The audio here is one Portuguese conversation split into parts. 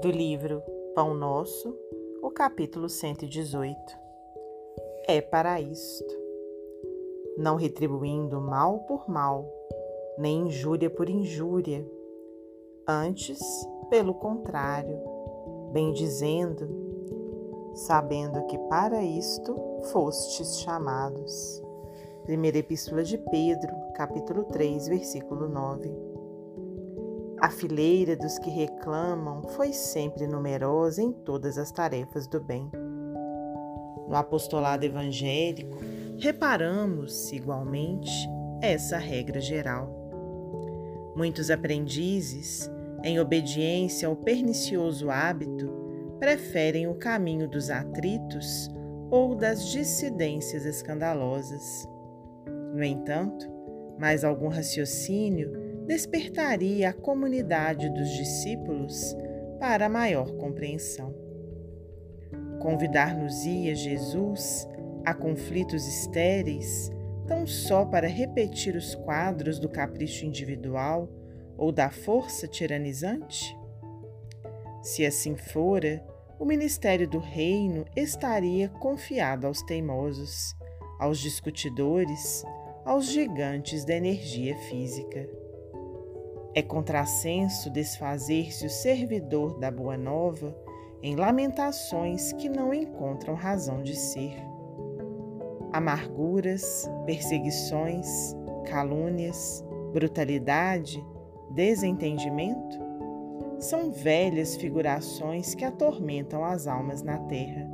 do livro Pão Nosso, o capítulo 118. É para isto. Não retribuindo mal por mal, nem injúria por injúria. Antes, pelo contrário, bem dizendo, sabendo que para isto fostes chamados. Primeira Epístola de Pedro, capítulo 3, versículo 9. A fileira dos que reclamam foi sempre numerosa em todas as tarefas do bem. No apostolado evangélico, reparamos, igualmente, essa regra geral. Muitos aprendizes, em obediência ao pernicioso hábito, preferem o caminho dos atritos ou das dissidências escandalosas. No entanto, mais algum raciocínio despertaria a comunidade dos discípulos para maior compreensão. Convidar-nos-ia Jesus a conflitos estéreis, tão só para repetir os quadros do capricho individual ou da força tiranizante? Se assim fora, o ministério do reino estaria confiado aos teimosos, aos discutidores, aos gigantes da energia física. É contrassenso desfazer-se o servidor da Boa Nova em lamentações que não encontram razão de ser. Amarguras, perseguições, calúnias, brutalidade, desentendimento são velhas figurações que atormentam as almas na terra.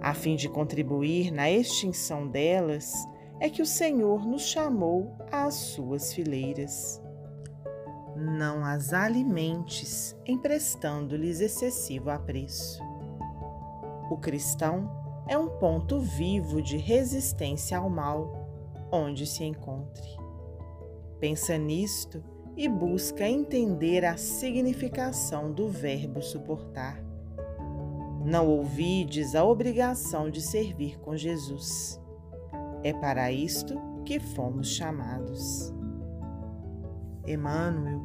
A fim de contribuir na extinção delas, é que o Senhor nos chamou às suas fileiras não as alimentes, emprestando-lhes excessivo apreço. O cristão é um ponto vivo de resistência ao mal, onde se encontre. Pensa nisto e busca entender a significação do verbo suportar. Não ouvides a obrigação de servir com Jesus. É para isto que fomos chamados. Emmanuel,